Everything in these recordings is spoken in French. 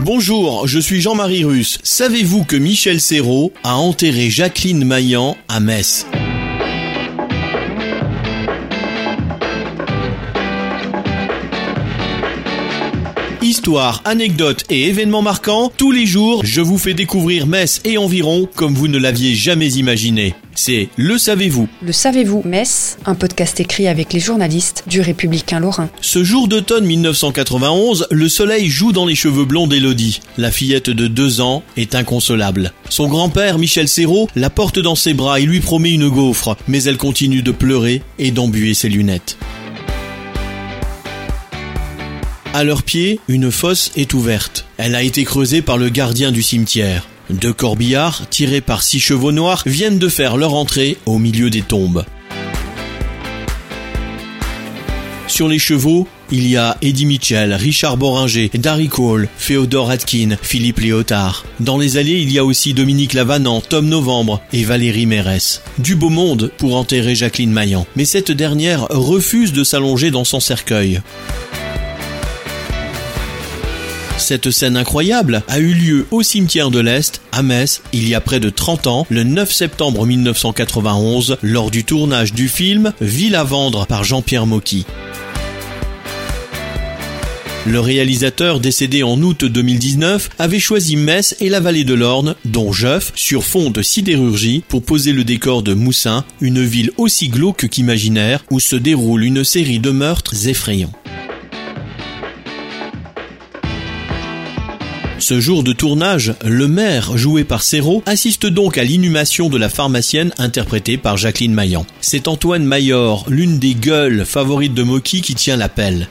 Bonjour, je suis Jean-Marie Russe. Savez-vous que Michel Serrault a enterré Jacqueline Maillan à Metz? Histoire, anecdotes et événements marquants, tous les jours, je vous fais découvrir Metz et environ comme vous ne l'aviez jamais imaginé. C'est Le Savez-vous Le savez-vous, Metz, un podcast écrit avec les journalistes du Républicain Lorrain. Ce jour d'automne 1991, le soleil joue dans les cheveux blonds d'Élodie. La fillette de deux ans est inconsolable. Son grand-père, Michel Serrault, la porte dans ses bras et lui promet une gaufre, mais elle continue de pleurer et d'embuer ses lunettes. À leurs pieds, une fosse est ouverte. Elle a été creusée par le gardien du cimetière. Deux corbillards, tirés par six chevaux noirs, viennent de faire leur entrée au milieu des tombes. Sur les chevaux, il y a Eddie Mitchell, Richard Boringer, Darry Cole, Féodore Atkin, Philippe Léotard. Dans les allées, il y a aussi Dominique Lavanant, Tom Novembre et Valérie Mérès. Du beau monde pour enterrer Jacqueline Maillan. Mais cette dernière refuse de s'allonger dans son cercueil. Cette scène incroyable a eu lieu au cimetière de l'Est, à Metz, il y a près de 30 ans, le 9 septembre 1991, lors du tournage du film Ville à vendre par Jean-Pierre Mocky. Le réalisateur décédé en août 2019 avait choisi Metz et la vallée de l'Orne, dont Jeuf, sur fond de sidérurgie, pour poser le décor de Moussin, une ville aussi glauque qu'imaginaire, où se déroule une série de meurtres effrayants. Ce jour de tournage, le maire, joué par Serrault, assiste donc à l'inhumation de la pharmacienne interprétée par Jacqueline Maillan. C'est Antoine Mayor, l'une des gueules favorites de Mocky, qui tient l'appel.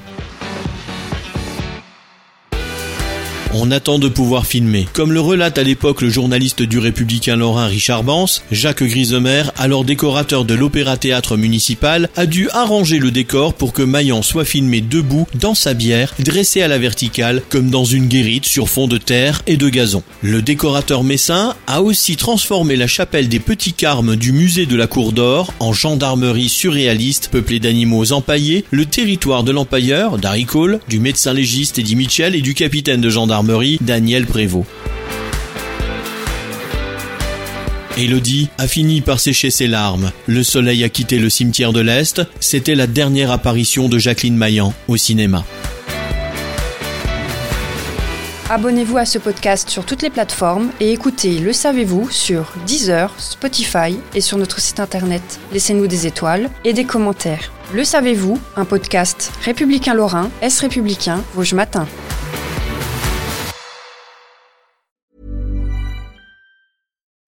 On attend de pouvoir filmer. Comme le relate à l'époque le journaliste du Républicain Lorrain Richard Bance, Jacques Grisemer, alors décorateur de l'Opéra-Théâtre municipal, a dû arranger le décor pour que Maillan soit filmé debout dans sa bière, dressé à la verticale, comme dans une guérite sur fond de terre et de gazon. Le décorateur messin a aussi transformé la chapelle des Petits Carmes du musée de la Cour d'Or en gendarmerie surréaliste peuplée d'animaux empaillés, le territoire de l'empailleur, Darry Cole, du médecin légiste Eddie Mitchell et du capitaine de gendarmerie Daniel Prévost. Elodie a fini par sécher ses larmes. Le soleil a quitté le cimetière de l'Est. C'était la dernière apparition de Jacqueline Maillan au cinéma. Abonnez-vous à ce podcast sur toutes les plateformes et écoutez Le Savez-vous sur Deezer, Spotify et sur notre site internet. Laissez-nous des étoiles et des commentaires. Le Savez-vous, un podcast républicain lorrain, Est républicain, Vosges Matin.